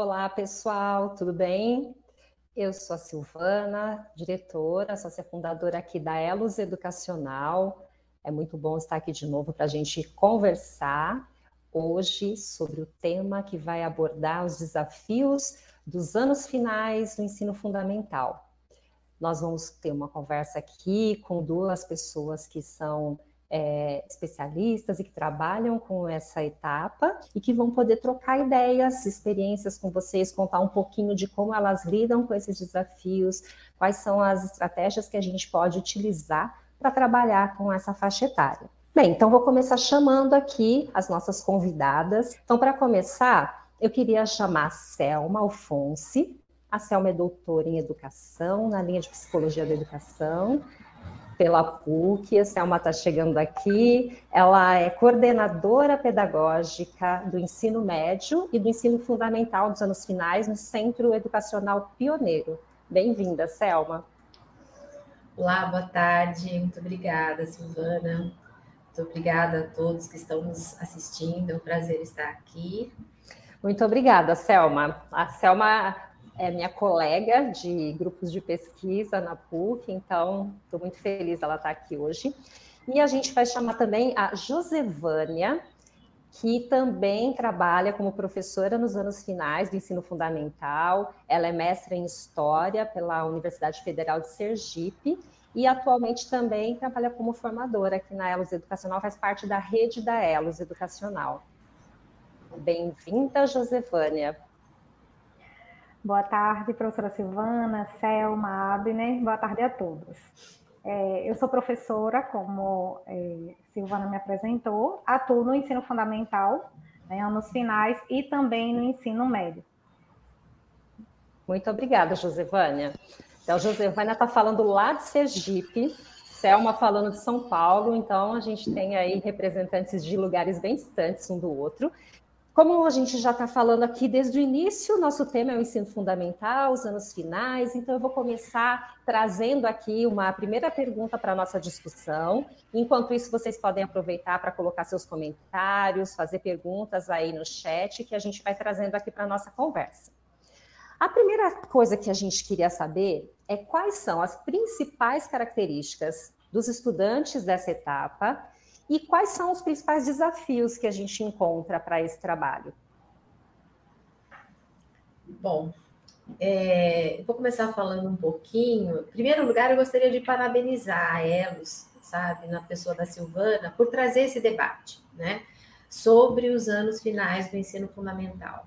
Olá, pessoal, tudo bem? Eu sou a Silvana, diretora, sócia fundadora aqui da Elos Educacional. É muito bom estar aqui de novo para a gente conversar hoje sobre o tema que vai abordar os desafios dos anos finais do ensino fundamental. Nós vamos ter uma conversa aqui com duas pessoas que são é, especialistas e que trabalham com essa etapa e que vão poder trocar ideias, experiências com vocês, contar um pouquinho de como elas lidam com esses desafios, quais são as estratégias que a gente pode utilizar para trabalhar com essa faixa etária. Bem, então vou começar chamando aqui as nossas convidadas. Então, para começar, eu queria chamar a Selma Alfonse. A Selma é doutora em educação, na linha de psicologia da educação pela PUC. A Selma está chegando aqui. Ela é coordenadora pedagógica do ensino médio e do ensino fundamental dos anos finais no Centro Educacional Pioneiro. Bem-vinda, Selma. Olá, boa tarde. Muito obrigada, Silvana. Muito obrigada a todos que estão nos assistindo. É um prazer estar aqui. Muito obrigada, Selma. A Selma é minha colega de grupos de pesquisa na PUC, então estou muito feliz ela estar tá aqui hoje. E a gente vai chamar também a Josevânia, que também trabalha como professora nos anos finais do ensino fundamental. Ela é mestra em História pela Universidade Federal de Sergipe e atualmente também trabalha como formadora aqui na Elos Educacional, faz parte da rede da Elos Educacional. Bem-vinda, Josevânia. Boa tarde, professora Silvana, Selma, Abner, boa tarde a todos. É, eu sou professora, como é, Silvana me apresentou, atuo no ensino fundamental, né, anos finais, e também no ensino médio. Muito obrigada, Josevânia. Então, Josevânia está falando lá de Sergipe, Selma falando de São Paulo, então a gente tem aí representantes de lugares bem distantes um do outro. Como a gente já está falando aqui desde o início, nosso tema é o ensino fundamental, os anos finais, então eu vou começar trazendo aqui uma primeira pergunta para a nossa discussão. Enquanto isso, vocês podem aproveitar para colocar seus comentários, fazer perguntas aí no chat, que a gente vai trazendo aqui para a nossa conversa. A primeira coisa que a gente queria saber é quais são as principais características dos estudantes dessa etapa e quais são os principais desafios que a gente encontra para esse trabalho? Bom, é, vou começar falando um pouquinho. Em primeiro lugar, eu gostaria de parabenizar a Elos, sabe, na pessoa da Silvana, por trazer esse debate, né, sobre os anos finais do ensino fundamental.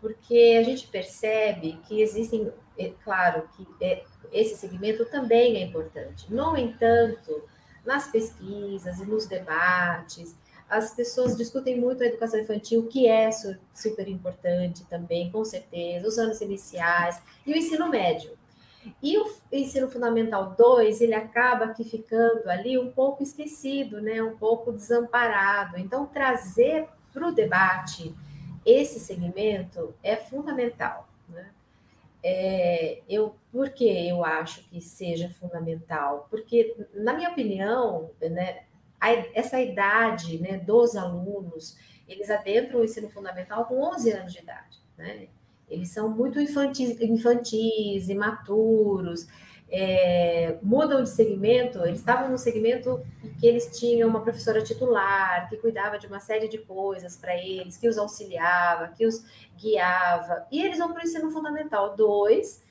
Porque a gente percebe que existem, é, claro, que é, esse segmento também é importante. No entanto, nas pesquisas e nos debates. As pessoas discutem muito a educação infantil, que é super importante também, com certeza, os anos iniciais e o ensino médio. E o ensino fundamental 2, ele acaba aqui ficando ali um pouco esquecido, né? um pouco desamparado. Então, trazer para o debate esse segmento é fundamental. Né? É, eu, por que eu acho que seja fundamental? Porque, na minha opinião, né, a, essa idade né, dos alunos, eles adentram o ensino fundamental com 11 anos de idade. Né? Eles são muito infantis, infantis imaturos, é, mudam de segmento, eles estavam no segmento que eles tinham uma professora titular, que cuidava de uma série de coisas para eles, que os auxiliava, que os guiava, e eles vão para o ensino fundamental. 2,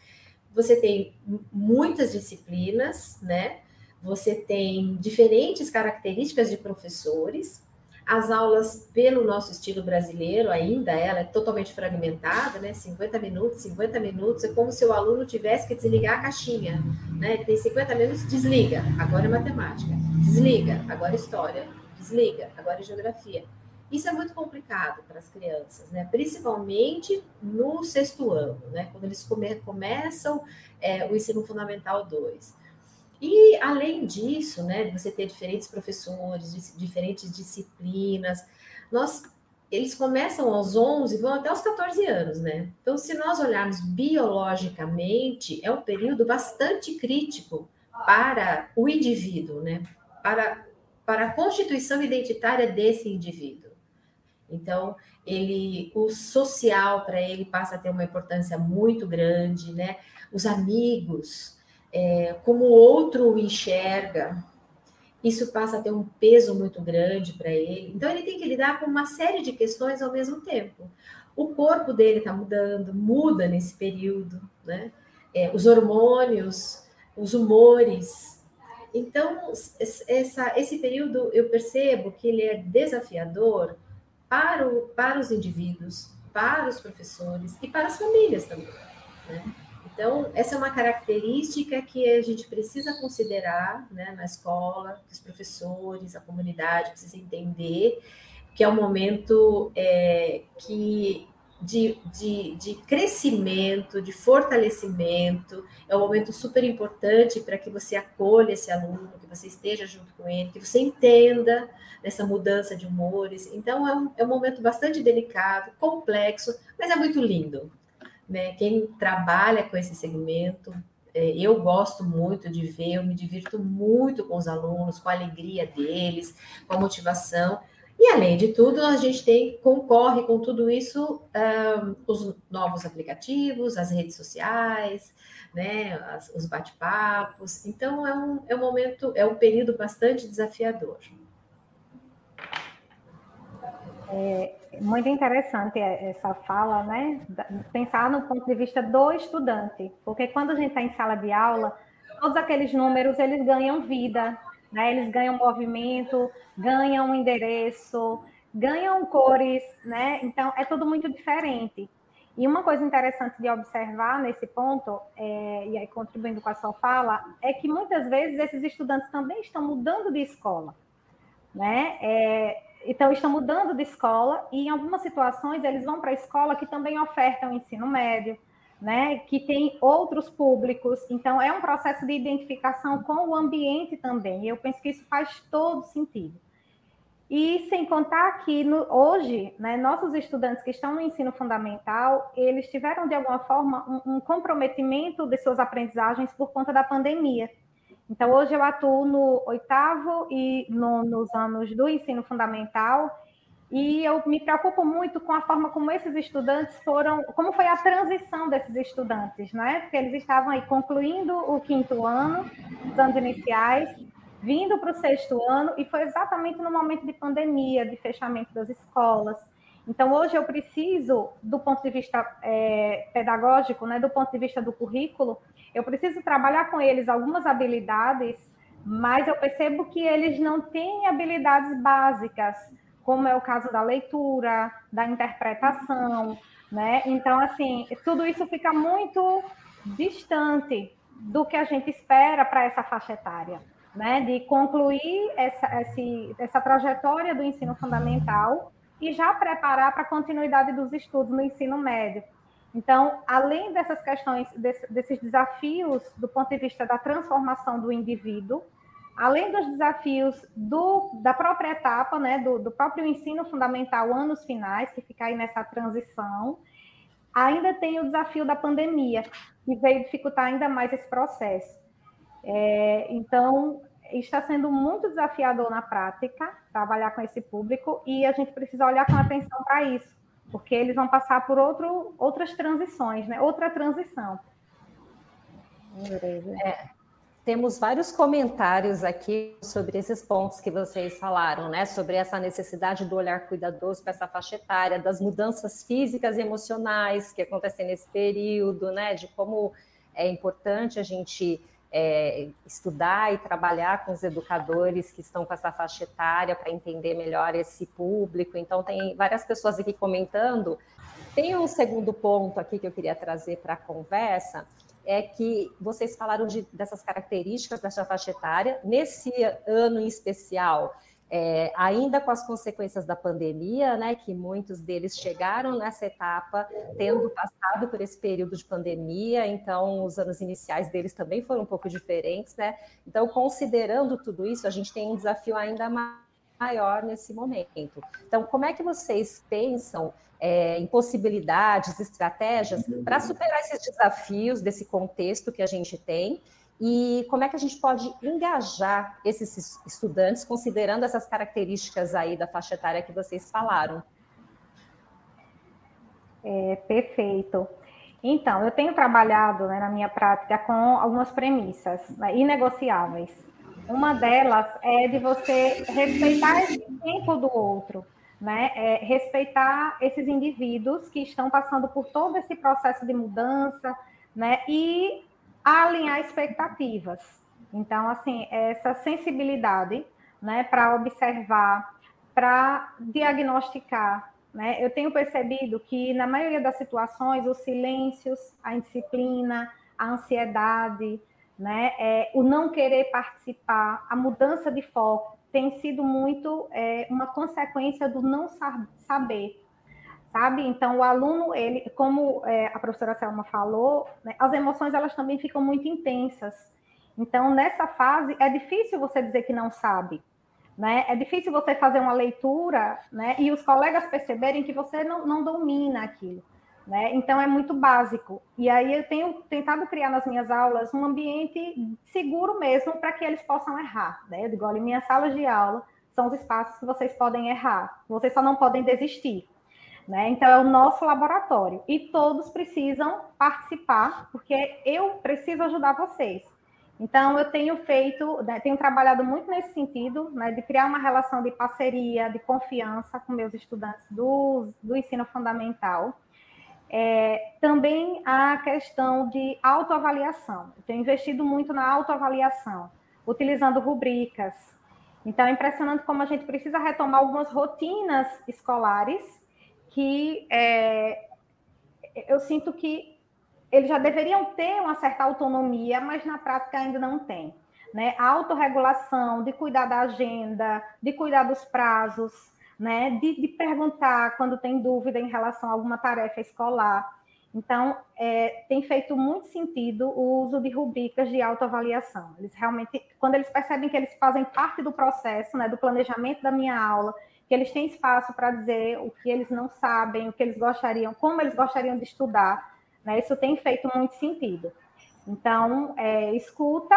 você tem muitas disciplinas, né? Você tem diferentes características de professores, as aulas, pelo nosso estilo brasileiro, ainda ela é totalmente fragmentada, né? 50 minutos, 50 minutos, é como se o aluno tivesse que desligar a caixinha, né? Tem 50 minutos, desliga, agora é matemática, desliga, agora é história, desliga, agora é geografia. Isso é muito complicado para as crianças, né? Principalmente no sexto ano, né? Quando eles come começam é, o ensino fundamental 2. E além disso, né, você ter diferentes professores, diferentes disciplinas, nós eles começam aos 11 e vão até os 14 anos, né? Então, se nós olharmos biologicamente, é um período bastante crítico para o indivíduo, né? Para, para a constituição identitária desse indivíduo. Então, ele, o social para ele passa a ter uma importância muito grande, né? Os amigos, é, como o outro o enxerga, isso passa a ter um peso muito grande para ele. Então, ele tem que lidar com uma série de questões ao mesmo tempo. O corpo dele está mudando, muda nesse período, né? É, os hormônios, os humores. Então, essa, esse período eu percebo que ele é desafiador para, o, para os indivíduos, para os professores e para as famílias também. Né? Então, essa é uma característica que a gente precisa considerar né, na escola, que os professores, a comunidade precisa entender que é um momento é, que de, de, de, crescimento, de fortalecimento, é um momento super importante para que você acolha esse aluno, que você esteja junto com ele, que você entenda nessa mudança de humores. Então, é um, é um momento bastante delicado, complexo, mas é muito lindo. Né? Quem trabalha com esse segmento, é, eu gosto muito de ver, eu me divirto muito com os alunos, com a alegria deles, com a motivação. E além de tudo, a gente tem concorre com tudo isso um, os novos aplicativos, as redes sociais, né, as, os bate-papos. Então é um, é um momento, é um período bastante desafiador. É muito interessante essa fala, né? Pensar no ponto de vista do estudante, porque quando a gente está em sala de aula, todos aqueles números eles ganham vida, né? Eles ganham movimento, ganham endereço, ganham cores, né? Então é tudo muito diferente. E uma coisa interessante de observar nesse ponto, é, e aí contribuindo com a sua fala, é que muitas vezes esses estudantes também estão mudando de escola, né? É, então, estão mudando de escola e, em algumas situações, eles vão para a escola que também oferta o ensino médio, né, que tem outros públicos. Então, é um processo de identificação com o ambiente também. Eu penso que isso faz todo sentido. E sem contar que no, hoje, né, nossos estudantes que estão no ensino fundamental, eles tiveram de alguma forma um, um comprometimento de suas aprendizagens por conta da pandemia. Então, hoje eu atuo no oitavo e no, nos anos do ensino fundamental, e eu me preocupo muito com a forma como esses estudantes foram, como foi a transição desses estudantes, né? Porque eles estavam aí concluindo o quinto ano, os anos iniciais, vindo para o sexto ano, e foi exatamente no momento de pandemia, de fechamento das escolas. Então, hoje eu preciso, do ponto de vista é, pedagógico, né, do ponto de vista do currículo, eu preciso trabalhar com eles algumas habilidades, mas eu percebo que eles não têm habilidades básicas, como é o caso da leitura, da interpretação, né? Então, assim, tudo isso fica muito distante do que a gente espera para essa faixa etária, né? De concluir essa, esse, essa trajetória do ensino fundamental e já preparar para a continuidade dos estudos no ensino médio. Então, além dessas questões, desses desafios do ponto de vista da transformação do indivíduo, além dos desafios do, da própria etapa, né, do, do, próprio ensino fundamental, anos finais, que fica aí nessa transição, ainda tem o desafio da pandemia, que veio dificultar ainda mais esse processo. É, então, está sendo muito desafiador na prática trabalhar com esse público e a gente precisa olhar com atenção para isso porque eles vão passar por outro, outras transições, né? outra transição. É, temos vários comentários aqui sobre esses pontos que vocês falaram, né? Sobre essa necessidade do olhar cuidadoso para essa faixa etária, das mudanças físicas e emocionais que acontecem nesse período, né? De como é importante a gente é, estudar e trabalhar com os educadores que estão com essa faixa etária para entender melhor esse público. Então, tem várias pessoas aqui comentando. Tem um segundo ponto aqui que eu queria trazer para a conversa, é que vocês falaram de, dessas características dessa faixa etária. Nesse ano em especial, é, ainda com as consequências da pandemia, né, que muitos deles chegaram nessa etapa tendo passado por esse período de pandemia, então os anos iniciais deles também foram um pouco diferentes, né? Então, considerando tudo isso, a gente tem um desafio ainda maior nesse momento. Então, como é que vocês pensam é, em possibilidades, estratégias para superar esses desafios desse contexto que a gente tem e como é que a gente pode engajar esses estudantes, considerando essas características aí da faixa etária que vocês falaram? É, perfeito. Então, eu tenho trabalhado né, na minha prática com algumas premissas né, inegociáveis. Uma delas é de você respeitar esse tempo do outro, né? É respeitar esses indivíduos que estão passando por todo esse processo de mudança, né? E alinhar expectativas. Então, assim, essa sensibilidade, né, para observar, para diagnosticar, né? Eu tenho percebido que, na maioria das situações, os silêncios, a indisciplina, a ansiedade, né? É, o não querer participar, a mudança de foco, tem sido muito é, uma consequência do não saber, sabe? Então, o aluno, ele, como é, a professora Selma falou, né, as emoções elas também ficam muito intensas. Então, nessa fase, é difícil você dizer que não sabe, né? É difícil você fazer uma leitura, né? E os colegas perceberem que você não, não domina aquilo, né? Então é muito básico. E aí eu tenho tentado criar nas minhas aulas um ambiente seguro mesmo para que eles possam errar, né? Eu digo, olha, minhas salas de aula são os espaços que vocês podem errar, vocês só não podem desistir. Né? Então, é o nosso laboratório. E todos precisam participar, porque eu preciso ajudar vocês. Então, eu tenho feito, né, tenho trabalhado muito nesse sentido, né, de criar uma relação de parceria, de confiança com meus estudantes do, do ensino fundamental. É, também a questão de autoavaliação. Eu tenho investido muito na autoavaliação, utilizando rubricas. Então, é impressionante como a gente precisa retomar algumas rotinas escolares que é, eu sinto que eles já deveriam ter uma certa autonomia, mas na prática ainda não tem. Né? A autorregulação, de cuidar da agenda, de cuidar dos prazos, né? de, de perguntar quando tem dúvida em relação a alguma tarefa escolar. Então, é, tem feito muito sentido o uso de rubricas de autoavaliação. Eles realmente, quando eles percebem que eles fazem parte do processo, né, do planejamento da minha aula, que eles têm espaço para dizer o que eles não sabem, o que eles gostariam, como eles gostariam de estudar, né? Isso tem feito muito sentido. Então, é, escuta,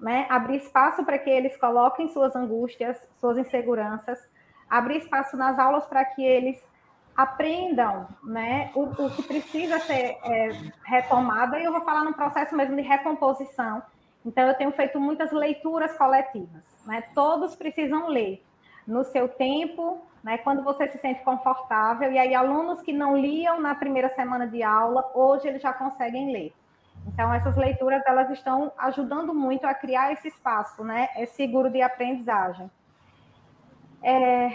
né? abrir espaço para que eles coloquem suas angústias, suas inseguranças, abrir espaço nas aulas para que eles aprendam né, o, o que precisa ser é, retomado, e eu vou falar no processo mesmo de recomposição. Então, eu tenho feito muitas leituras coletivas, né? todos precisam ler no seu tempo, né, quando você se sente confortável. E aí, alunos que não liam na primeira semana de aula, hoje eles já conseguem ler. Então, essas leituras elas estão ajudando muito a criar esse espaço, né? É seguro de aprendizagem. É...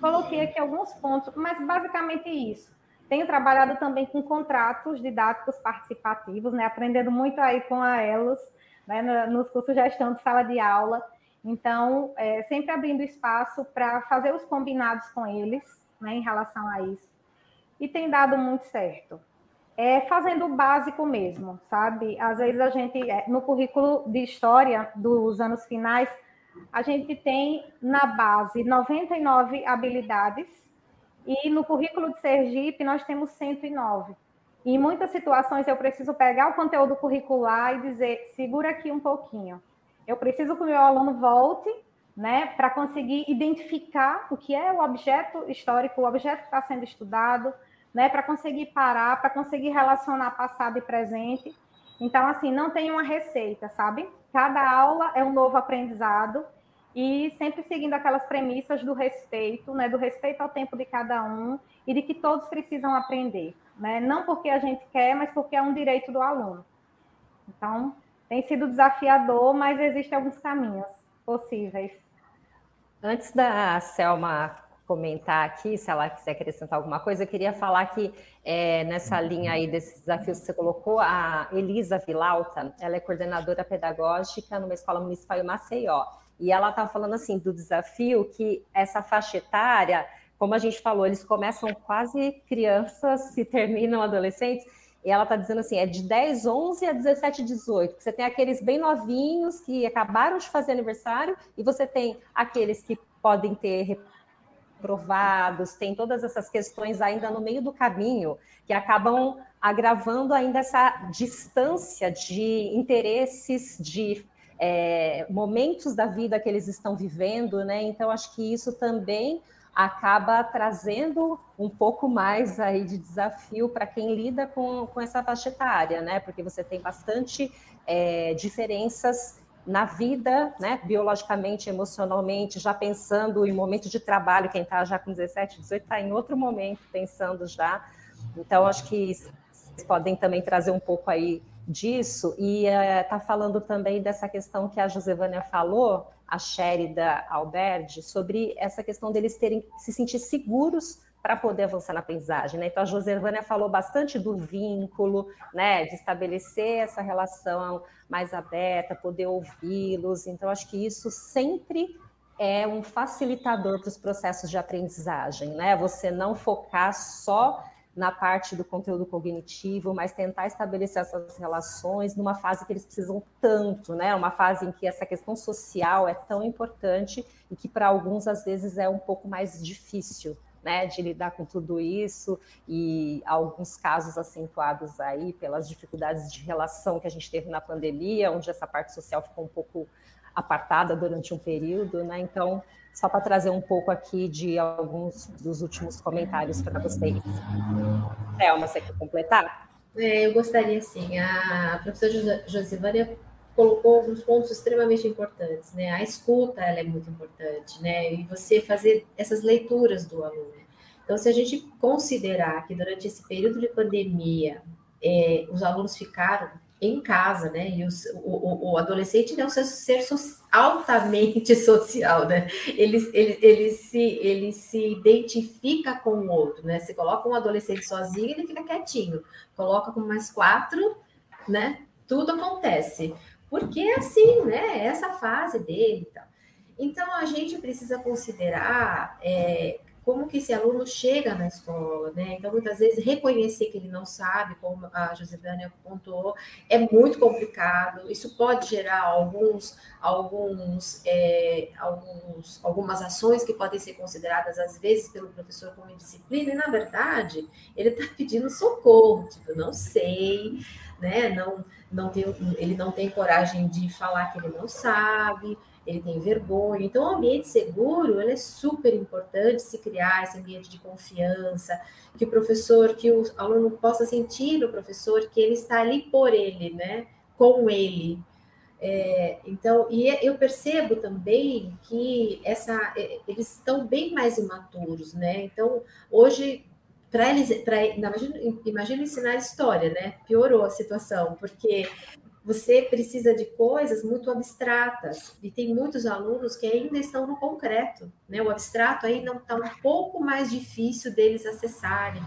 Coloquei aqui alguns pontos, mas basicamente isso. Tenho trabalhado também com contratos didáticos participativos, né? Aprendendo muito aí com a Elos, né? Nos cursos de gestão de sala de aula. Então, é, sempre abrindo espaço para fazer os combinados com eles, né, em relação a isso. E tem dado muito certo. É fazendo o básico mesmo, sabe? Às vezes a gente, é, no currículo de história dos anos finais, a gente tem na base 99 habilidades e no currículo de Sergipe nós temos 109. E em muitas situações eu preciso pegar o conteúdo curricular e dizer, segura aqui um pouquinho eu preciso que o meu aluno volte, né, para conseguir identificar o que é o objeto histórico, o objeto que está sendo estudado, né, para conseguir parar, para conseguir relacionar passado e presente. Então, assim, não tem uma receita, sabe? Cada aula é um novo aprendizado e sempre seguindo aquelas premissas do respeito, né, do respeito ao tempo de cada um e de que todos precisam aprender, né? Não porque a gente quer, mas porque é um direito do aluno. Então, tem sido desafiador, mas existem alguns caminhos possíveis. Antes da Selma comentar aqui, se ela quiser acrescentar alguma coisa, eu queria falar que é, nessa linha aí desses desafios que você colocou, a Elisa Vilauta, ela é coordenadora pedagógica numa escola municipal em Maceió, e ela está falando assim do desafio que essa faixa etária, como a gente falou, eles começam quase crianças e terminam adolescentes, e ela está dizendo assim, é de 10, 11 a 17, 18. Você tem aqueles bem novinhos que acabaram de fazer aniversário e você tem aqueles que podem ter reprovados, tem todas essas questões ainda no meio do caminho que acabam agravando ainda essa distância de interesses, de é, momentos da vida que eles estão vivendo, né? Então, acho que isso também acaba trazendo um pouco mais aí de desafio para quem lida com, com essa faixa etária, né? Porque você tem bastante é, diferenças na vida, né, biologicamente, emocionalmente, já pensando em momento de trabalho, quem está já com 17, 18 está em outro momento pensando já. Então, acho que vocês podem também trazer um pouco aí disso e está eh, falando também dessa questão que a Josevânia falou, a Sherida Alberti, sobre essa questão deles terem se sentir seguros para poder avançar na aprendizagem. Né? Então, a Josevânia falou bastante do vínculo, né? de estabelecer essa relação mais aberta, poder ouvi-los. Então, acho que isso sempre é um facilitador para os processos de aprendizagem. Né? Você não focar só na parte do conteúdo cognitivo, mas tentar estabelecer essas relações numa fase que eles precisam tanto, né? Uma fase em que essa questão social é tão importante e que para alguns às vezes é um pouco mais difícil né, de lidar com tudo isso e alguns casos acentuados aí pelas dificuldades de relação que a gente teve na pandemia, onde essa parte social ficou um pouco apartada durante um período, né? Então, só para trazer um pouco aqui de alguns dos últimos comentários para vocês. Thelma, você quer completar? É, eu gostaria sim. A professora Josivânia colocou alguns pontos extremamente importantes, né? A escuta é muito importante, né? E você fazer essas leituras do aluno. Então, se a gente considerar que durante esse período de pandemia é, os alunos ficaram em casa, né? E o, o, adolescente é um ser altamente social, né? Ele, ele, ele, se, ele se identifica com o outro, né? Você coloca um adolescente sozinho, ele fica quietinho. Coloca com mais quatro, né? Tudo acontece. Porque é assim, né? É essa fase dele e tal. Então, a gente precisa considerar é, como que esse aluno chega na escola, né? Então, muitas vezes, reconhecer que ele não sabe, como a Josefânia contou, é muito complicado. Isso pode gerar alguns, alguns, é, alguns, algumas ações que podem ser consideradas, às vezes, pelo professor como indisciplina, e, na verdade, ele está pedindo socorro, tipo, não sei, né? Não, não tem, ele não tem coragem de falar que ele não sabe, ele tem vergonha. Então, o ambiente seguro é super importante se criar esse ambiente de confiança, que o professor, que o aluno possa sentir o professor que ele está ali por ele, né? Com ele. É, então, e é, eu percebo também que essa, é, eles estão bem mais imaturos, né? Então, hoje, para eles, imagina, imagina ensinar história, né? Piorou a situação, porque você precisa de coisas muito abstratas e tem muitos alunos que ainda estão no concreto, né? O abstrato ainda está um pouco mais difícil deles acessarem.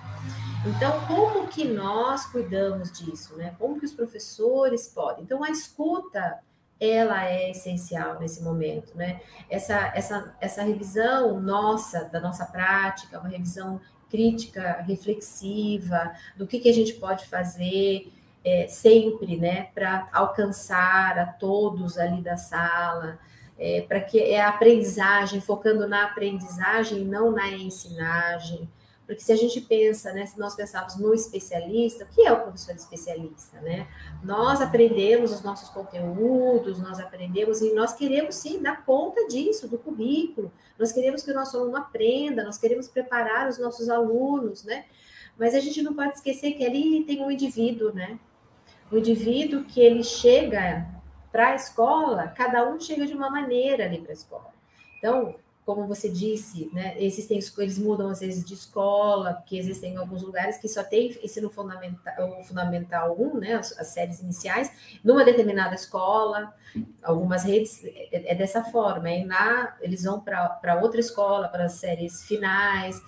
Então, como que nós cuidamos disso, né? Como que os professores podem? Então, a escuta ela é essencial nesse momento, né? Essa, essa, essa revisão nossa, da nossa prática, uma revisão crítica, reflexiva, do que, que a gente pode fazer, é, sempre, né, para alcançar a todos ali da sala, é, para que é a aprendizagem, focando na aprendizagem não na ensinagem. Porque se a gente pensa, né, se nós pensarmos no especialista, o que é o professor especialista, né? Nós aprendemos os nossos conteúdos, nós aprendemos e nós queremos sim dar conta disso, do currículo. Nós queremos que o nosso aluno aprenda, nós queremos preparar os nossos alunos, né? Mas a gente não pode esquecer que ali tem um indivíduo, né? O indivíduo que ele chega para a escola, cada um chega de uma maneira ali para a escola. Então, como você disse, né, existem, eles mudam às vezes de escola, porque existem alguns lugares que só tem ensino fundamental, fundamental 1, né, as, as séries iniciais, numa determinada escola, algumas redes é, é dessa forma, e na, eles vão para outra escola, para as séries finais,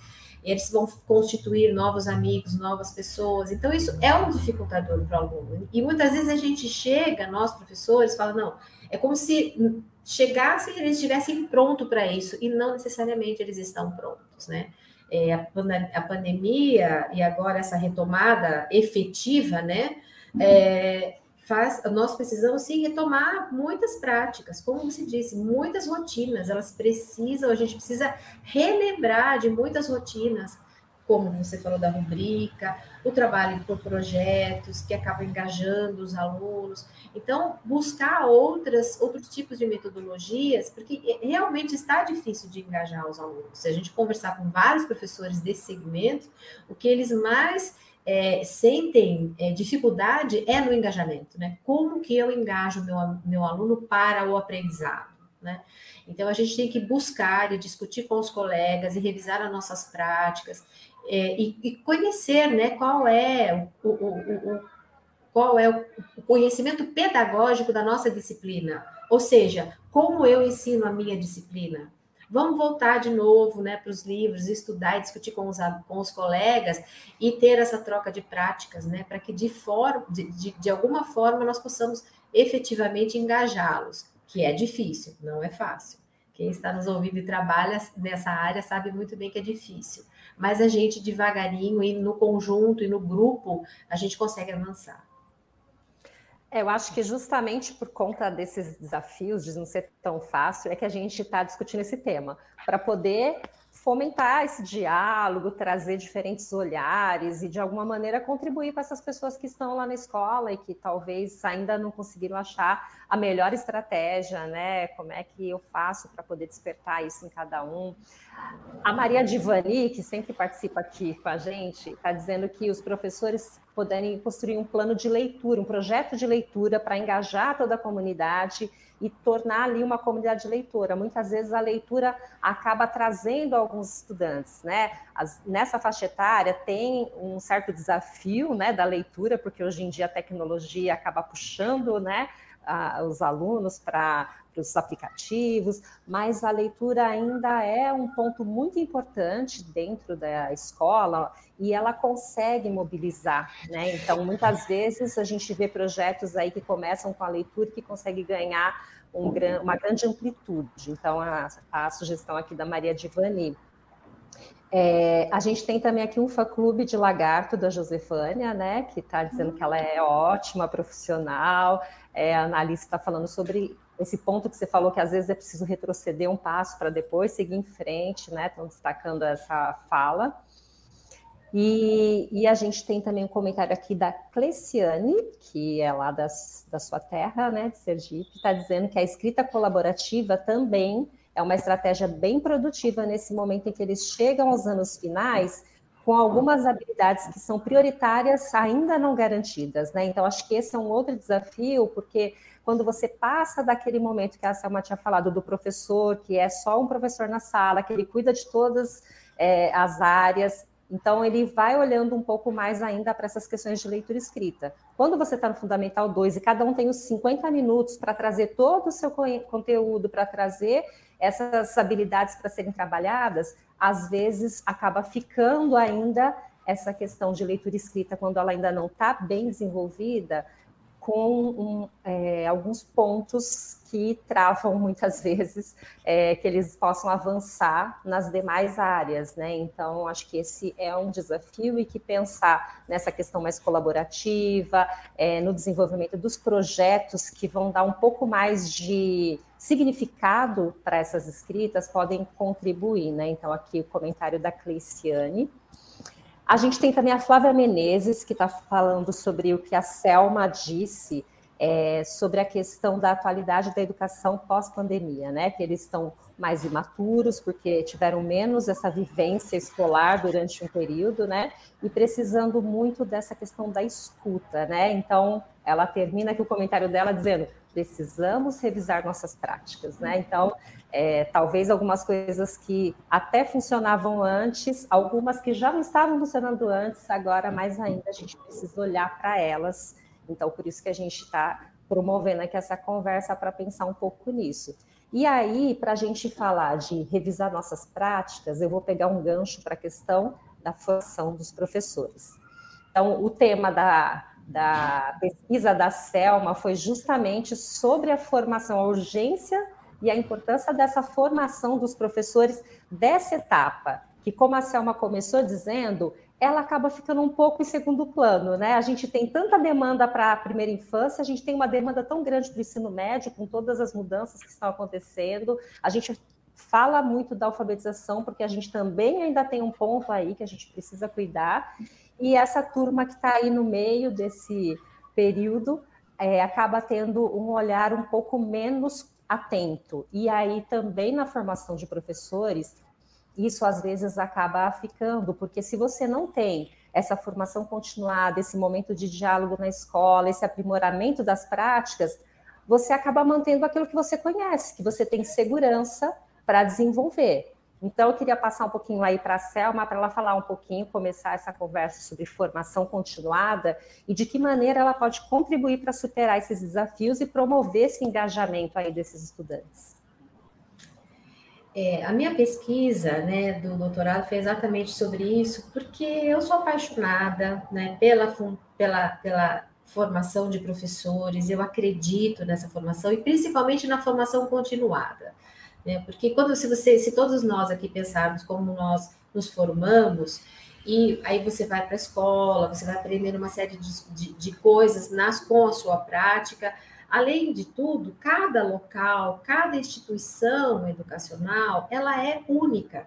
eles vão constituir novos amigos, novas pessoas. Então, isso é um dificultador para o aluno. E muitas vezes a gente chega, nós professores, fala, não, é como se chegassem eles estivessem prontos para isso, e não necessariamente eles estão prontos, né? É, a, a, pandemia e agora essa retomada efetiva, né? É, faz, nós precisamos sim retomar muitas práticas, como você disse, muitas rotinas, elas precisam, a gente precisa relembrar de muitas rotinas, como você falou da rubrica, o trabalho por projetos, que acaba engajando os alunos. Então, buscar outras, outros tipos de metodologias, porque realmente está difícil de engajar os alunos. Se a gente conversar com vários professores desse segmento, o que eles mais é, sentem é, dificuldade é no engajamento, né? Como que eu engajo meu, meu aluno para o aprendizado, né? Então, a gente tem que buscar e discutir com os colegas e revisar as nossas práticas é, e, e, conhecer né, qual é o, o, o, o qual é o conhecimento pedagógico da nossa disciplina, ou seja, como eu ensino a minha disciplina. Vamos voltar de novo né, para os livros, estudar e discutir com os, com os colegas e ter essa troca de práticas, né, para que de, forma, de, de, de alguma forma nós possamos efetivamente engajá-los, que é difícil, não é fácil. Quem está nos ouvindo e trabalha nessa área sabe muito bem que é difícil. Mas a gente, devagarinho, e no conjunto e no grupo, a gente consegue avançar. Eu acho que justamente por conta desses desafios de não ser tão fácil, é que a gente está discutindo esse tema, para poder fomentar esse diálogo, trazer diferentes olhares e, de alguma maneira, contribuir para essas pessoas que estão lá na escola e que talvez ainda não conseguiram achar a melhor estratégia, né? Como é que eu faço para poder despertar isso em cada um. A Maria Divani, que sempre participa aqui com a gente, está dizendo que os professores poderem construir um plano de leitura, um projeto de leitura para engajar toda a comunidade e tornar ali uma comunidade leitora. Muitas vezes a leitura acaba trazendo alguns estudantes, né? As, nessa faixa etária tem um certo desafio, né, da leitura, porque hoje em dia a tecnologia acaba puxando, né, os alunos para os aplicativos, mas a leitura ainda é um ponto muito importante dentro da escola e ela consegue mobilizar, né? Então, muitas vezes a gente vê projetos aí que começam com a leitura que consegue ganhar um, uma grande amplitude. Então, a, a sugestão aqui da Maria Divani é, a gente tem também aqui um fã-clube de lagarto da Josefânia, né, que está dizendo que ela é ótima profissional. É, a está falando sobre esse ponto que você falou, que às vezes é preciso retroceder um passo para depois seguir em frente, né? Estão destacando essa fala. E, e, a gente tem também um comentário aqui da Cleciane, que é lá das, da sua terra, né, de Sergipe, está dizendo que a escrita colaborativa também é uma estratégia bem produtiva nesse momento em que eles chegam aos anos finais com algumas habilidades que são prioritárias ainda não garantidas, né? Então, acho que esse é um outro desafio, porque quando você passa daquele momento que a Selma tinha falado do professor, que é só um professor na sala, que ele cuida de todas é, as áreas, então ele vai olhando um pouco mais ainda para essas questões de leitura escrita. Quando você está no Fundamental 2 e cada um tem os 50 minutos para trazer todo o seu conteúdo, para trazer essas habilidades para serem trabalhadas, às vezes acaba ficando ainda essa questão de leitura escrita, quando ela ainda não está bem desenvolvida, com um, é, alguns pontos que travam muitas vezes é, que eles possam avançar nas demais áreas, né? Então, acho que esse é um desafio e que pensar nessa questão mais colaborativa, é, no desenvolvimento dos projetos que vão dar um pouco mais de significado para essas escritas podem contribuir, né? Então, aqui o comentário da Cleiciane. A gente tem também a Flávia Menezes, que está falando sobre o que a Selma disse é, sobre a questão da atualidade da educação pós-pandemia, né? Que eles estão mais imaturos, porque tiveram menos essa vivência escolar durante um período, né? E precisando muito dessa questão da escuta, né? Então, ela termina aqui o comentário dela dizendo: precisamos revisar nossas práticas, né? Então, é, talvez algumas coisas que até funcionavam antes, algumas que já não estavam funcionando antes, agora mais ainda a gente precisa olhar para elas. Então, por isso que a gente está promovendo aqui essa conversa para pensar um pouco nisso. E aí, para a gente falar de revisar nossas práticas, eu vou pegar um gancho para a questão da formação dos professores. Então, o tema da, da pesquisa da Selma foi justamente sobre a formação, a urgência e a importância dessa formação dos professores dessa etapa, que, como a Selma começou dizendo, ela acaba ficando um pouco em segundo plano, né? A gente tem tanta demanda para a primeira infância, a gente tem uma demanda tão grande para o ensino médio, com todas as mudanças que estão acontecendo, a gente fala muito da alfabetização, porque a gente também ainda tem um ponto aí que a gente precisa cuidar, e essa turma que está aí no meio desse período é, acaba tendo um olhar um pouco menos atento. E aí também na formação de professores, isso às vezes acaba ficando, porque se você não tem essa formação continuada, esse momento de diálogo na escola, esse aprimoramento das práticas, você acaba mantendo aquilo que você conhece, que você tem segurança para desenvolver. Então, eu queria passar um pouquinho aí para a Selma, para ela falar um pouquinho, começar essa conversa sobre formação continuada e de que maneira ela pode contribuir para superar esses desafios e promover esse engajamento aí desses estudantes. É, a minha pesquisa né, do doutorado foi exatamente sobre isso, porque eu sou apaixonada né, pela, pela, pela formação de professores, eu acredito nessa formação, e principalmente na formação continuada. Né, porque quando se você, se todos nós aqui pensarmos como nós nos formamos, e aí você vai para a escola, você vai aprender uma série de, de, de coisas nas, com a sua prática, Além de tudo, cada local, cada instituição educacional, ela é única.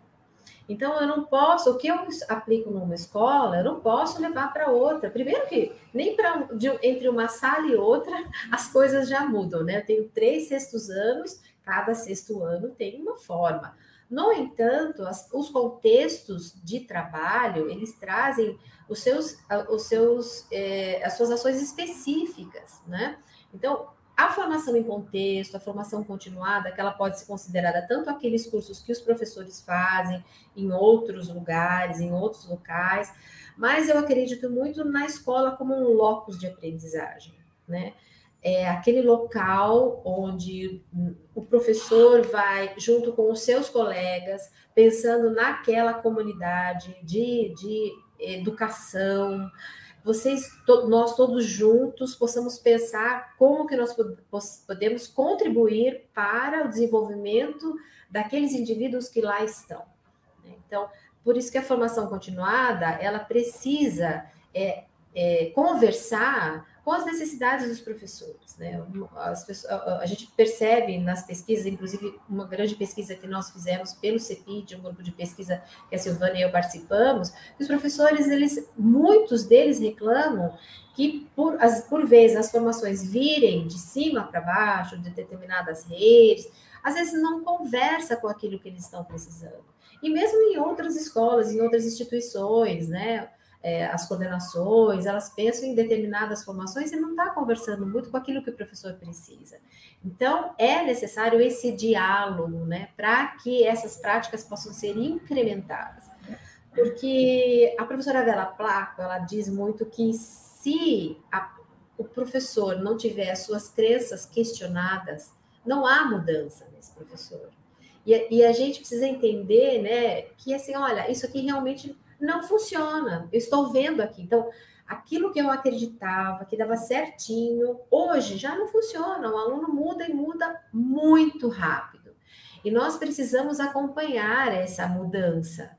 Então, eu não posso, o que eu aplico numa escola, eu não posso levar para outra. Primeiro que nem para entre uma sala e outra as coisas já mudam, né? Eu tenho três sextos anos, cada sexto ano tem uma forma. No entanto, as, os contextos de trabalho, eles trazem os seus, os seus, eh, as suas ações específicas, né? Então, a formação em contexto, a formação continuada, que ela pode ser considerada tanto aqueles cursos que os professores fazem em outros lugares, em outros locais, mas eu acredito muito na escola como um locus de aprendizagem, né? É aquele local onde o professor vai, junto com os seus colegas, pensando naquela comunidade de, de educação, vocês, to, nós todos juntos, possamos pensar como que nós podemos contribuir para o desenvolvimento daqueles indivíduos que lá estão. Né? Então, por isso que a formação continuada, ela precisa é, é, conversar com as necessidades dos professores. Né? Pessoas, a, gente percebe nas pesquisas, inclusive uma grande pesquisa que nós fizemos pelo CEPID, um grupo de pesquisa que a Silvana e eu participamos, que os professores, eles, muitos deles reclamam que, por, as, por vezes, as formações virem de cima para baixo, de determinadas redes, às vezes não conversa com aquilo que eles estão precisando. E mesmo em outras escolas, em outras instituições, né? É, as coordenações, elas pensam em determinadas formações e não está conversando muito com aquilo que o professor precisa. Então, é necessário esse diálogo, né, para que essas práticas possam ser incrementadas. Porque a professora Bela Placo, ela diz muito que se a, o professor não tiver as suas crenças questionadas, não há mudança nesse professor. E, e a gente precisa entender, né, que assim, olha, isso aqui realmente não funciona. Eu estou vendo aqui. Então, aquilo que eu acreditava que dava certinho, hoje já não funciona. O aluno muda e muda muito rápido. E nós precisamos acompanhar essa mudança.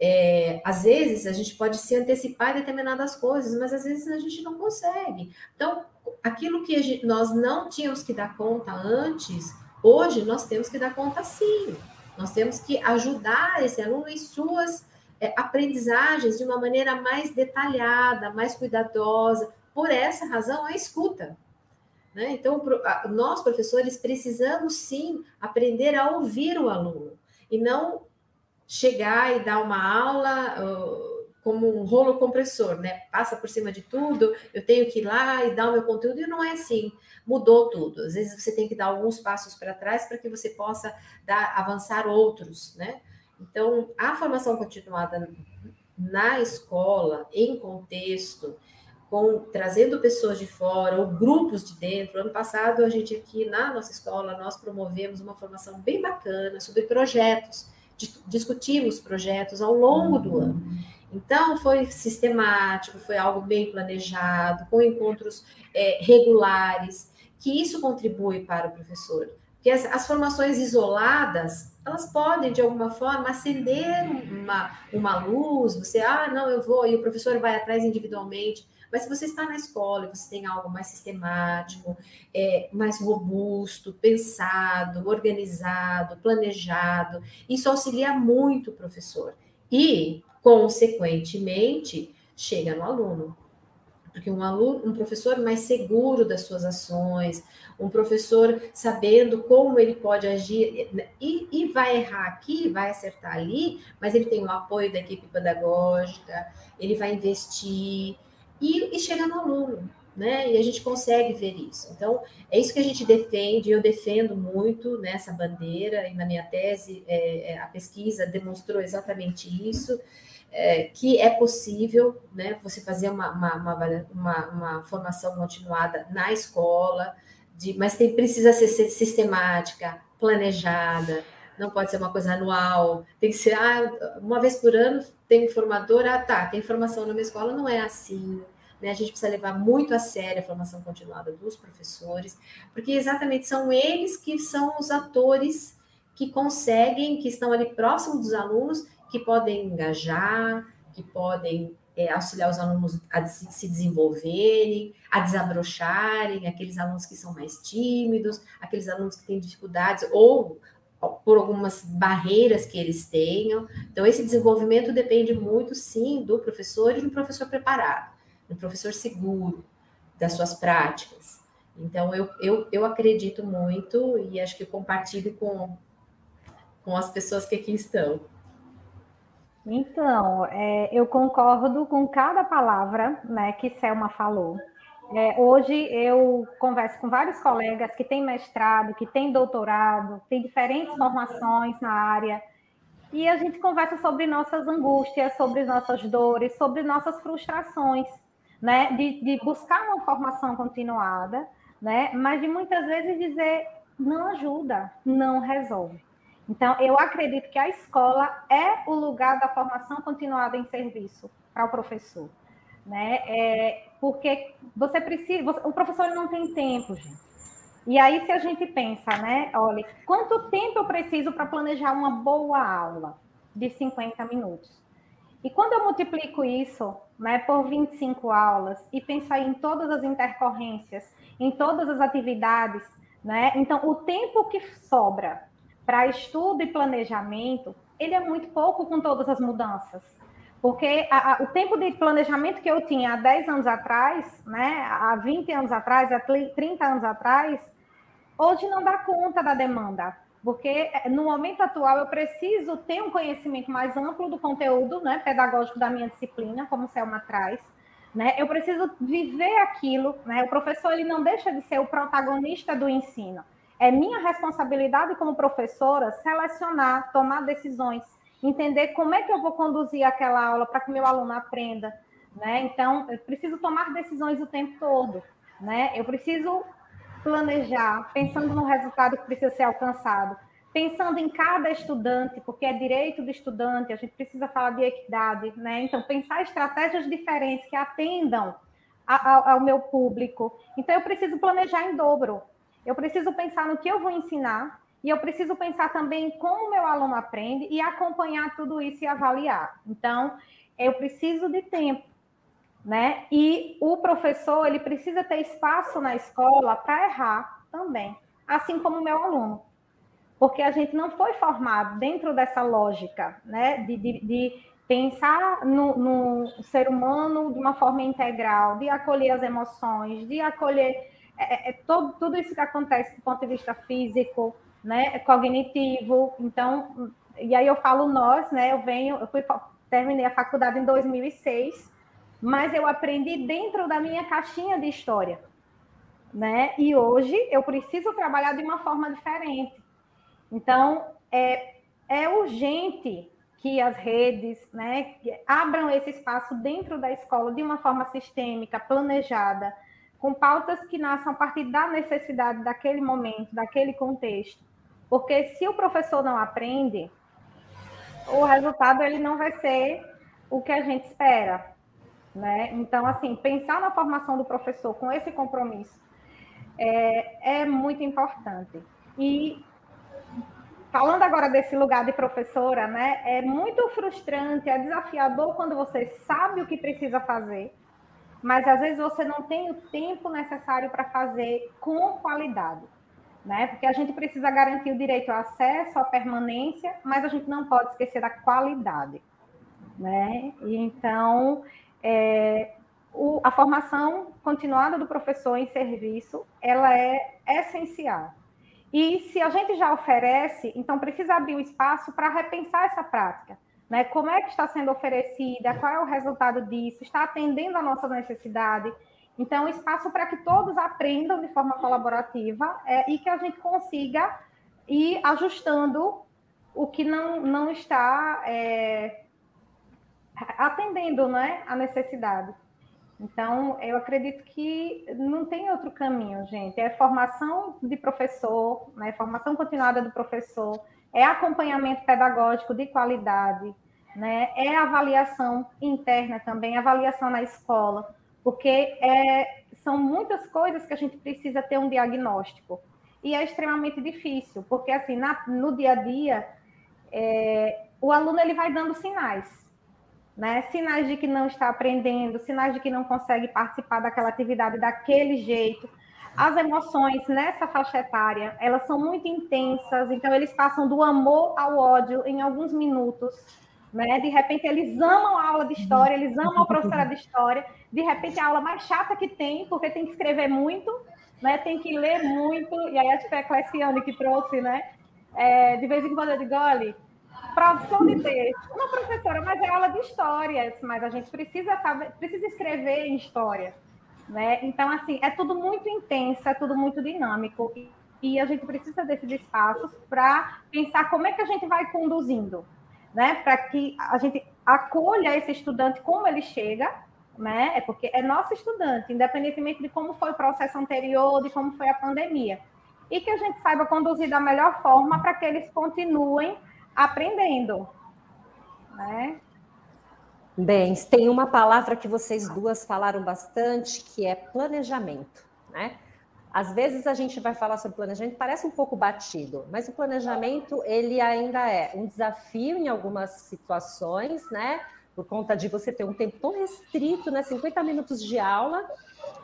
É, às vezes a gente pode se antecipar em determinadas coisas, mas às vezes a gente não consegue. Então, aquilo que gente, nós não tínhamos que dar conta antes, hoje nós temos que dar conta sim. Nós temos que ajudar esse aluno em suas é, aprendizagens de uma maneira mais detalhada, mais cuidadosa. Por essa razão, a escuta. Né? Então, nós, professores, precisamos sim aprender a ouvir o aluno e não chegar e dar uma aula uh, como um rolo compressor, né? Passa por cima de tudo, eu tenho que ir lá e dar o meu conteúdo, e não é assim. Mudou tudo. Às vezes você tem que dar alguns passos para trás para que você possa dar, avançar outros, né? Então, a formação continuada na escola, em contexto, com, trazendo pessoas de fora ou grupos de dentro. Ano passado, a gente aqui na nossa escola, nós promovemos uma formação bem bacana sobre projetos, discutimos projetos ao longo do ano. Então, foi sistemático, foi algo bem planejado, com encontros é, regulares, que isso contribui para o professor. Porque as, as, formações isoladas, elas podem, de alguma forma, acender uma, uma luz, você, ah, não, eu vou, e o professor vai atrás individualmente, Mas se você está na escola e você tem algo mais sistemático, é, mais robusto, pensado, organizado, planejado, isso auxilia muito o professor. E, consequentemente, chega no aluno. Porque um aluno, um professor mais seguro das suas ações, um professor sabendo como ele pode agir e, e vai errar aqui, vai acertar ali, mas ele tem o apoio da equipe pedagógica, ele vai investir e, e chega no aluno. Né? E a gente consegue ver isso. Então, é isso que a gente defende, eu defendo muito nessa né, bandeira, e na minha tese, é, é, a pesquisa demonstrou exatamente isso é, que é possível né, você fazer uma, uma, uma, uma, formação continuada na escola, de, mas tem, precisa ser sistemática, planejada, não pode ser uma coisa anual, tem que ser ah, uma vez por ano tem formador, ah tá, tem formação na minha escola, não é assim. Né? A gente precisa levar muito a sério a formação continuada dos professores, porque exatamente são eles que são os atores que conseguem, que estão ali próximos dos alunos que podem engajar, que podem é, auxiliar os alunos a se desenvolverem, a desabrocharem, aqueles alunos que são mais tímidos, aqueles alunos que têm dificuldades ou por algumas barreiras que eles tenham. Então, esse desenvolvimento depende muito, sim, do professor e do professor preparado, do professor seguro das suas práticas. Então, eu, eu, eu acredito muito e acho que compartilho com, com as pessoas que aqui estão. Então, é, eu concordo com cada palavra né, que Selma falou. É, hoje eu converso com vários colegas que têm mestrado, que têm doutorado, têm diferentes formações na área, e a gente conversa sobre nossas angústias, sobre nossas dores, sobre nossas frustrações, né? De, de buscar uma formação continuada, né? Mas de muitas vezes dizer não ajuda, não resolve. Então, eu acredito que a escola é o lugar da formação continuada em serviço para o professor, né? É, porque você precisa, você, o professor não tem tempo, gente. E aí, se a gente pensa, né? Olha, quanto tempo eu preciso para planejar uma boa aula de 50 minutos? E quando eu multiplico isso né, por 25 aulas e pensar em todas as intercorrências, em todas as atividades, né? Então, o tempo que sobra para estudo e planejamento, ele é muito pouco com todas as mudanças. Porque a, a, o tempo de planejamento que eu tinha há 10 anos atrás, né, há 20 anos atrás, há 30 anos atrás, hoje não dá conta da demanda. Porque é, no momento atual eu preciso ter um conhecimento mais amplo do conteúdo né, pedagógico da minha disciplina, como Selma traz. Né? Eu preciso viver aquilo. Né? O professor ele não deixa de ser o protagonista do ensino é minha responsabilidade como professora selecionar, tomar decisões, entender como é que eu vou conduzir aquela aula para que meu aluno aprenda, né? Então, eu preciso tomar decisões o tempo todo, né? Eu preciso planejar, pensando no resultado que precisa ser alcançado, pensando em cada estudante, porque é direito do estudante, a gente precisa falar de equidade, né? Então, pensar estratégias diferentes que atendam ao, meu público. Então, eu preciso planejar em dobro, eu preciso pensar no que eu vou ensinar e eu preciso pensar também como o meu aluno aprende e acompanhar tudo isso e avaliar. Então, eu preciso de tempo, né? E o professor, ele precisa ter espaço na escola para errar também, assim como o meu aluno. Porque a gente não foi formado dentro dessa lógica, né? De, de, de pensar no, no ser humano de uma forma integral, de acolher as emoções, de acolher é, é, é todo, tudo isso que acontece do ponto de vista físico, né, é cognitivo. Então, e aí eu falo nós, né? Eu venho, eu fui, terminei a faculdade em 2006, mas eu aprendi dentro da minha caixinha de história, né? E hoje eu preciso trabalhar de uma forma diferente. Então, é, é urgente que as redes né, abram esse espaço dentro da escola de uma forma sistêmica, planejada, com pautas que nasçam a partir da necessidade daquele momento, daquele contexto. Porque se o professor não aprende, o resultado ele não vai ser o que a gente espera, né? Então, assim, pensar na formação do professor com esse compromisso é, é muito importante. E falando agora desse lugar de professora, né? É muito frustrante, é desafiador quando você sabe o que precisa fazer, mas às vezes você não tem o tempo necessário para fazer com qualidade. Né? Porque a gente precisa garantir o direito ao acesso, à permanência, mas a gente não pode esquecer da qualidade. Né? E então, é, o, a formação continuada do professor em serviço, ela é essencial. E se a gente já oferece, então precisa abrir o espaço para repensar essa prática. Né? Como é que está sendo oferecida? Qual é o resultado disso? Está atendendo a nossa necessidade? Então, espaço para que todos aprendam de forma colaborativa é, e que a gente consiga ir ajustando o que não, não está é, atendendo né, a necessidade. Então, eu acredito que não tem outro caminho, gente. É formação de professor, né, formação continuada do professor, é acompanhamento pedagógico de qualidade, né, é avaliação interna também, avaliação na escola, porque é, são muitas coisas que a gente precisa ter um diagnóstico. E é extremamente difícil, porque assim, na, no dia a dia, é, o aluno ele vai dando sinais né? Sinais de que não está aprendendo, sinais de que não consegue participar daquela atividade daquele jeito. As emoções nessa faixa etária, elas são muito intensas, então eles passam do amor ao ódio em alguns minutos. Né? De repente eles amam a aula de história, eles amam a professora de história. De repente a aula mais chata que tem, porque tem que escrever muito, né? Tem que ler muito. E aí acho que foi a Cleciane que trouxe, né? É, de vez em quando eu digo, olha, Produção de texto. Uma professora, mas é aula de história, mas a gente precisa saber, precisa escrever em história. Né? Então, assim, é tudo muito intenso, é tudo muito dinâmico. E, a gente precisa desses espaços para pensar como é que a gente vai conduzindo, né? Para que a gente acolha esse estudante como ele chega, né? É porque é nosso estudante, independentemente de como foi o processo anterior, de como foi a pandemia. E que a gente saiba conduzir da melhor forma para que eles continuem aprendendo, né? Bem, tem uma palavra que vocês duas falaram bastante, que é planejamento, né? Às vezes a gente vai falar sobre planejamento, parece um pouco batido, mas o planejamento ele ainda é um desafio em algumas situações, né? Por conta de você ter um tempo tão restrito, né? 50 minutos de aula,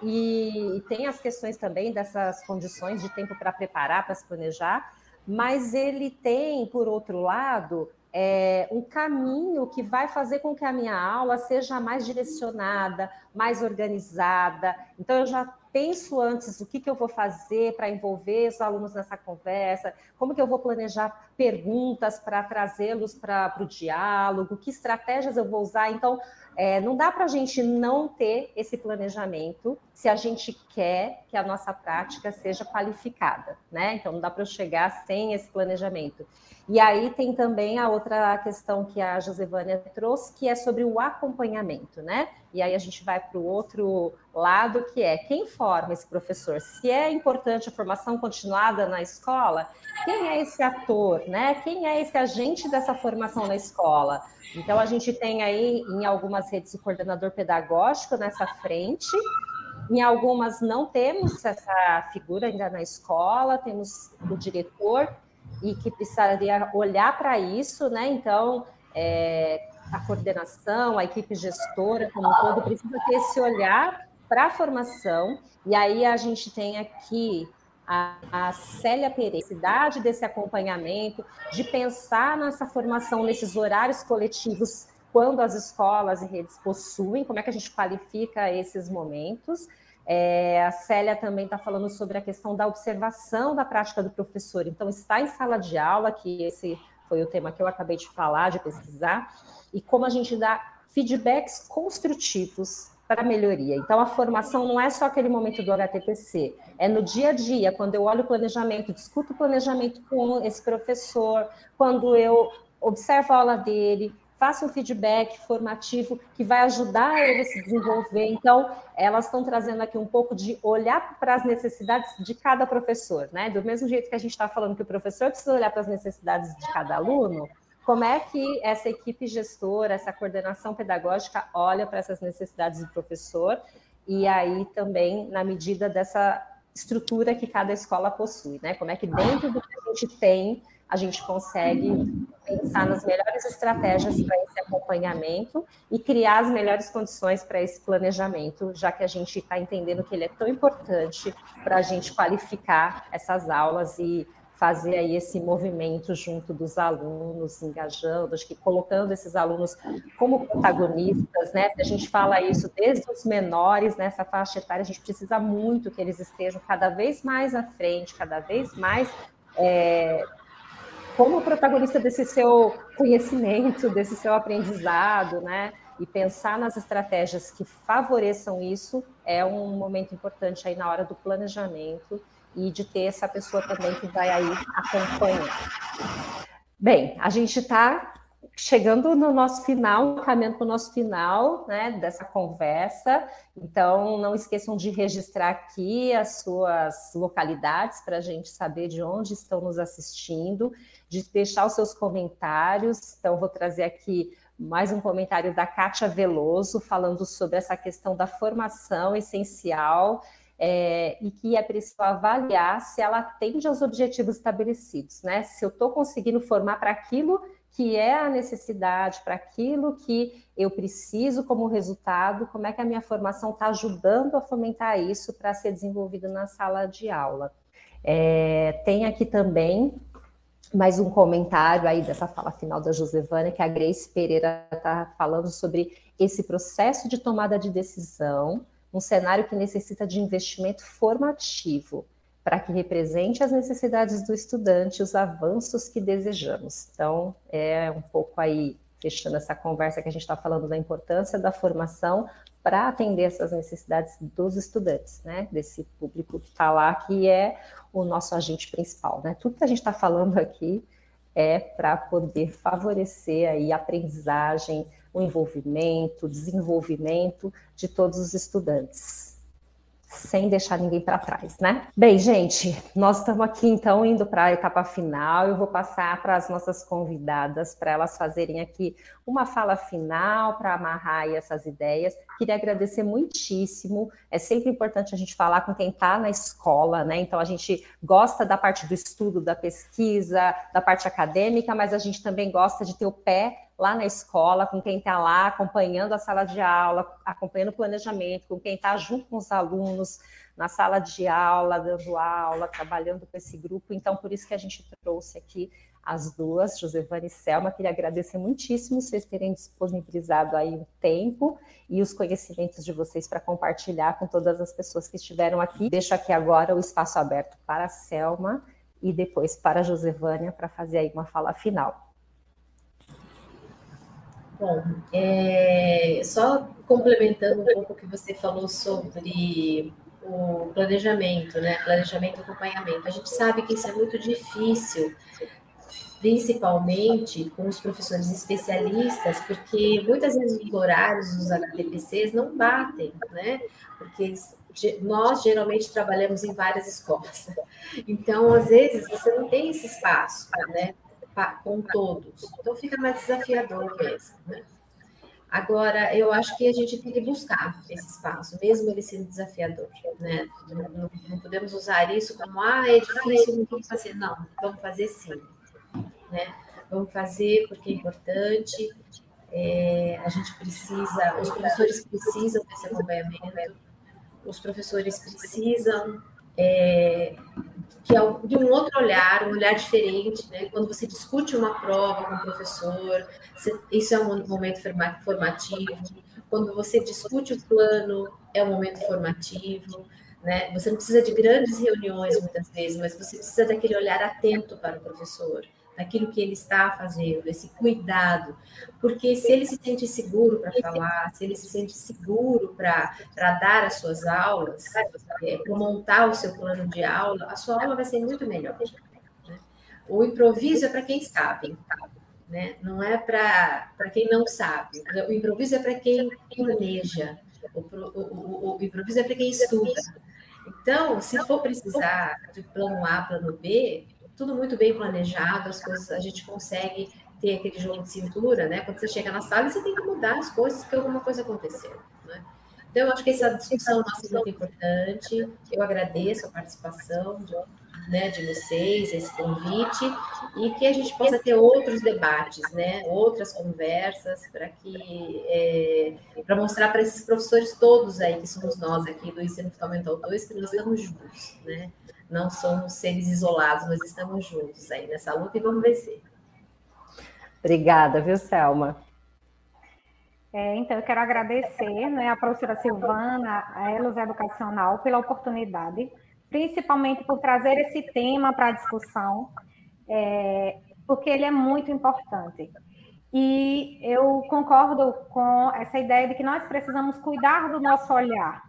e, e tem as questões também dessas condições de tempo para preparar, para se planejar mas ele tem, por outro lado, é, um caminho que vai fazer com que a minha aula seja mais direcionada, mais organizada. Então, eu já penso antes o que, que eu vou fazer para envolver os alunos nessa conversa, como que eu vou planejar perguntas para trazê-los para o diálogo, que estratégias eu vou usar. Então, é, não dá para a gente não ter esse planejamento se a gente quer que a nossa prática seja qualificada, né? Então, não dá para eu chegar sem esse planejamento. E aí tem também a outra questão que a Josevânia trouxe, que é sobre o acompanhamento, né? E aí a gente vai para o outro lado, que é quem forma esse professor? Se é importante a formação continuada na escola, quem é esse ator, né? Quem é esse agente dessa formação na escola? Então, a gente tem aí em algumas redes o coordenador pedagógico nessa frente, em algumas não temos essa figura ainda na escola, temos o diretor, e que precisaria olhar para isso, né? Então, é, a coordenação, a equipe gestora como um todo precisa ter esse olhar para a formação, e aí a gente tem aqui a, a Célia Pereira, cidade desse acompanhamento, de pensar nessa formação nesses horários coletivos quando as escolas e redes possuem, como é que a gente qualifica esses momentos. É, a Célia também está falando sobre a questão da observação da prática do professor. Então, está em sala de aula, que esse foi o tema que eu acabei de falar, de pesquisar, e como a gente dá feedbacks construtivos para melhoria. Então, a formação não é só aquele momento do HTPC, é no dia a dia, quando eu olho o planejamento, discuto o planejamento com esse professor, quando eu observo a aula dele, faço um feedback formativo que vai ajudar ele a se desenvolver. Então, elas estão trazendo aqui um pouco de olhar para as necessidades de cada professor, né? Do mesmo jeito que a gente está falando que o professor precisa olhar para as necessidades de cada aluno, como é que essa equipe gestora, essa coordenação pedagógica olha para essas necessidades do professor e aí também na medida dessa estrutura que cada escola possui, né? Como é que dentro do que a gente tem a gente consegue pensar nas melhores estratégias para esse acompanhamento e criar as melhores condições para esse planejamento, já que a gente está entendendo que ele é tão importante para a gente qualificar essas aulas e fazer aí esse movimento junto dos alunos, engajando, acho que colocando esses alunos como protagonistas, né? Se a gente fala isso desde os menores nessa faixa etária, a gente precisa muito que eles estejam cada vez mais à frente, cada vez mais é, como protagonista desse seu conhecimento, desse seu aprendizado, né? E pensar nas estratégias que favoreçam isso é um momento importante aí na hora do planejamento e de ter essa pessoa também que vai aí acompanhar. Bem, a gente está chegando no nosso final, caminhando para o nosso final né, dessa conversa. Então, não esqueçam de registrar aqui as suas localidades para a gente saber de onde estão nos assistindo, de deixar os seus comentários. Então, vou trazer aqui mais um comentário da Kátia Veloso, falando sobre essa questão da formação essencial é, e que é preciso avaliar se ela atende aos objetivos estabelecidos, né? Se eu estou conseguindo formar para aquilo que é a necessidade, para aquilo que eu preciso como resultado, como é que a minha formação está ajudando a fomentar isso para ser desenvolvido na sala de aula. É, tem aqui também mais um comentário aí dessa fala final da Josevânia, que a Grace Pereira está falando sobre esse processo de tomada de decisão um cenário que necessita de investimento formativo para que represente as necessidades do estudante, os avanços que desejamos. Então, é um pouco aí, fechando essa conversa que a gente está falando da importância da formação para atender essas necessidades dos estudantes, né? Desse público que está lá, que é o nosso agente principal, né? Tudo que a gente está falando aqui é para poder favorecer aí a aprendizagem, o envolvimento, o desenvolvimento de todos os estudantes sem deixar ninguém para trás, né? Bem, gente, nós estamos aqui então indo para a etapa final. Eu vou passar para as nossas convidadas para elas fazerem aqui uma fala final para amarrar essas ideias. Queria agradecer muitíssimo. É sempre importante a gente falar com quem está na escola, né? Então a gente gosta da parte do estudo, da pesquisa, da parte acadêmica, mas a gente também gosta de ter o pé lá na escola, com quem está lá acompanhando a sala de aula, acompanhando o planejamento, com quem está junto com os alunos na sala de aula, dando aula, trabalhando com esse grupo. Então, por isso que a gente trouxe aqui as duas, Josevane e Selma. Queria agradecer muitíssimo vocês terem disponibilizado aí o tempo e os conhecimentos de vocês para compartilhar com todas as pessoas que estiveram aqui. Deixo aqui agora o espaço aberto para a Selma e depois para a Josevânia para fazer aí uma fala final. Bom, é, só complementando um pouco o que você falou sobre o planejamento, né? Planejamento e acompanhamento. A gente sabe que isso é muito difícil, principalmente com os professores especialistas, porque muitas vezes os horários dos HTPCs não batem, né? Porque nós geralmente trabalhamos em várias escolas. Então, às vezes, você não tem esse espaço, né? Com todos. Então fica mais desafiador mesmo. Né? Agora, eu acho que a gente tem que buscar esse espaço, mesmo ele sendo desafiador. Né? Não, não podemos usar isso como, ah, é difícil, não vamos fazer. Não, vamos fazer sim. Né? Vamos fazer porque é importante, é, a gente precisa, os professores precisam desse acompanhamento, os professores precisam é, que é de um outro olhar, um olhar diferente, né? Quando você discute uma prova com o professor, isso é um momento formativo. Quando você discute o plano, é um momento formativo, né? Você não precisa de grandes reuniões muitas vezes, mas você precisa daquele olhar atento para o professor daquilo que ele está fazendo, esse cuidado, porque se ele se sente seguro para falar, se ele se sente seguro para dar as suas aulas, é, para montar o seu plano de aula, a sua aula vai ser muito melhor. Né? O improviso é para quem sabe, né? não é para quem não sabe. O improviso é para quem planeja, o, o, o, o improviso é para quem estuda. Então, se for precisar de plano A, plano B, tudo muito bem planejado, as coisas a gente consegue ter aquele jogo de cintura, né? Quando você chega na sala, você tem que mudar as coisas porque alguma coisa aconteceu, né? Então, eu acho que essa discussão nossa é muito importante. Eu agradeço a participação de né, de vocês, esse convite, e que a gente possa ter outros debates, né, outras conversas, para que é, para mostrar para esses professores todos aí, que somos nós aqui do Ensino Fundamental 2, que nós estamos juntos, né? Não somos seres isolados, mas estamos juntos aí nessa luta e vamos vencer. Obrigada, viu, Selma? É, então, eu quero agradecer né, a professora Silvana, a Elos Educacional, pela oportunidade principalmente por trazer esse tema para a discussão, é, porque ele é muito importante. E eu concordo com essa ideia de que nós precisamos cuidar do nosso olhar.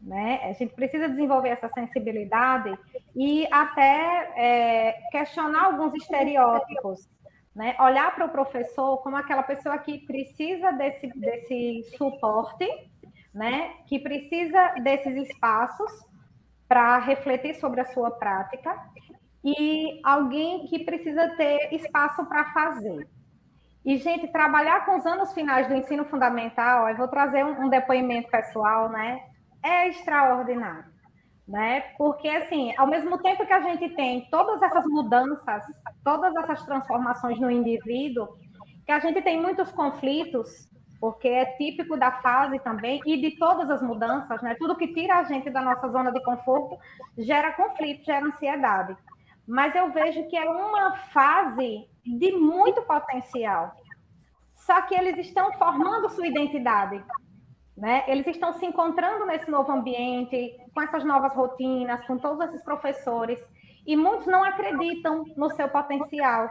Né? A gente precisa desenvolver essa sensibilidade e até é, questionar alguns estereótipos. Né? Olhar para o professor como aquela pessoa que precisa desse, desse suporte, né? que precisa desses espaços para refletir sobre a sua prática e alguém que precisa ter espaço para fazer. E, gente, trabalhar com os anos finais do ensino fundamental, eu vou trazer um, um depoimento pessoal, né? É extraordinário, né? Porque, assim, ao mesmo tempo que a gente tem todas essas mudanças, todas essas transformações no indivíduo, que a gente tem muitos conflitos, porque é típico da fase também e de todas as mudanças, né? Tudo que tira a gente da nossa zona de conforto gera conflito, gera ansiedade. Mas eu vejo que é uma fase de muito potencial. Só que eles estão formando sua identidade, né? Eles estão se encontrando nesse novo ambiente, com essas novas rotinas, com todos esses professores, e muitos não acreditam no seu potencial.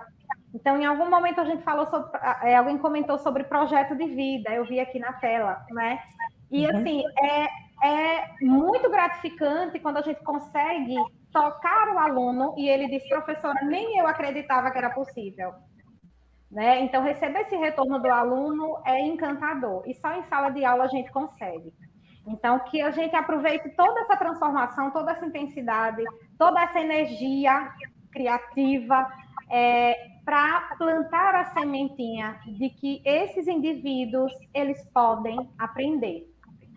Então, em algum momento a gente falou sobre, é, alguém comentou sobre projeto de vida, eu vi aqui na tela, né? E uhum. assim, é, é muito gratificante quando a gente consegue tocar o aluno e ele diz, professora, nem eu acreditava que era possível. Né? Então, receber esse retorno do aluno é encantador, e só em sala de aula a gente consegue. Então, que a gente aproveite toda essa transformação, toda essa intensidade, toda essa energia criativa, é, para plantar a sementinha de que esses indivíduos eles podem aprender,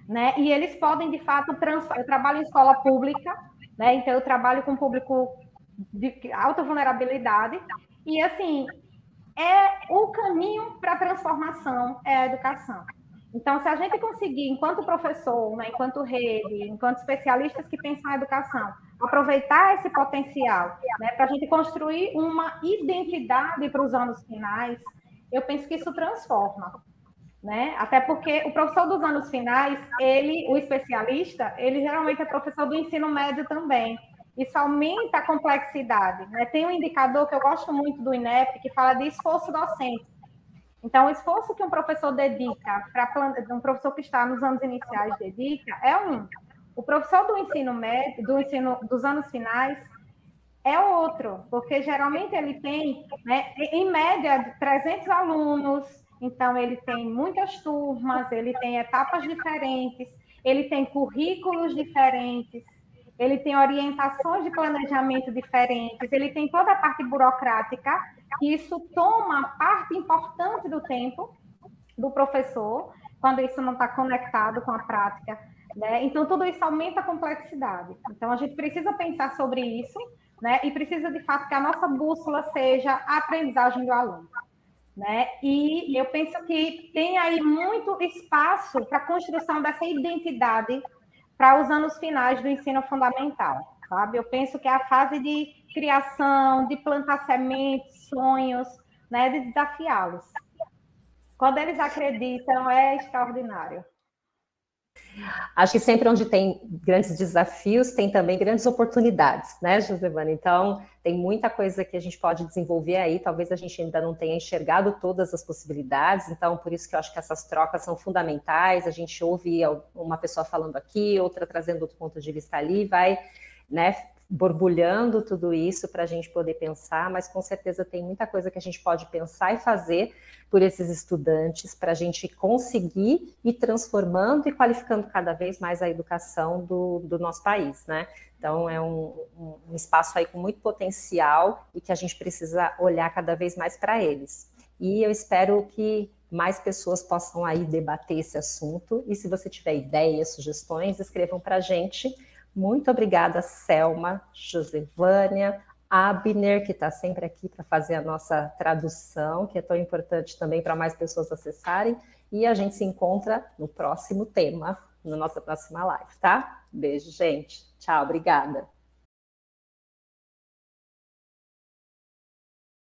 né? E eles podem de fato transformar. Eu trabalho em escola pública, né? Então eu trabalho com público de alta vulnerabilidade e assim é o caminho para a transformação é a educação. Então, se a gente conseguir, enquanto professor, né, enquanto rede, enquanto especialistas que pensam na educação, aproveitar esse potencial né, para a gente construir uma identidade para os anos finais, eu penso que isso transforma. Né? Até porque o professor dos anos finais, ele, o especialista, ele geralmente é professor do ensino médio também. Isso aumenta a complexidade. Né? Tem um indicador que eu gosto muito do INEP, que fala de esforço docente. Então, o esforço que um professor dedica, para um professor que está nos anos iniciais dedica, é um. O professor do ensino médio, do ensino dos anos finais, é outro, porque geralmente ele tem, né, em média, 300 alunos, então ele tem muitas turmas, ele tem etapas diferentes, ele tem currículos diferentes, ele tem orientações de planejamento diferentes, ele tem toda a parte burocrática, e isso toma parte importante do tempo do professor, quando isso não está conectado com a prática. Né? Então, tudo isso aumenta a complexidade. Então, a gente precisa pensar sobre isso, né? E precisa, de fato, que a nossa bússola seja a aprendizagem do aluno. Né? E eu penso que tem aí muito espaço para a construção dessa identidade para os anos finais do ensino fundamental, sabe? Eu penso que é a fase de criação, de plantar sementes, sonhos, né, de desafiá-los. Quando eles acreditam, é extraordinário. Acho que sempre onde tem grandes desafios, tem também grandes oportunidades, né, Josevana? Então, tem muita coisa que a gente pode desenvolver aí, talvez a gente ainda não tenha enxergado todas as possibilidades, então, por isso que eu acho que essas trocas são fundamentais, a gente ouve uma pessoa falando aqui, outra trazendo outro ponto de vista ali, vai, né, borbulhando tudo isso para a gente poder pensar, mas com certeza tem muita coisa que a gente pode pensar e fazer por esses estudantes para a gente conseguir ir transformando e qualificando cada vez mais a educação do, do nosso país, né? Então é um, um, espaço aí com muito potencial e que a gente precisa olhar cada vez mais para eles. E eu espero que mais pessoas possam aí debater esse assunto. E se você tiver ideias, sugestões, escrevam para a gente Muito obrigada, Selma, Josevânia, Abner, que está sempre aqui para fazer a nossa tradução, que é tão importante também para mais pessoas acessarem. E a gente se encontra no próximo tema, na nossa próxima live, tá? Beijo, gente. Tchau, obrigada.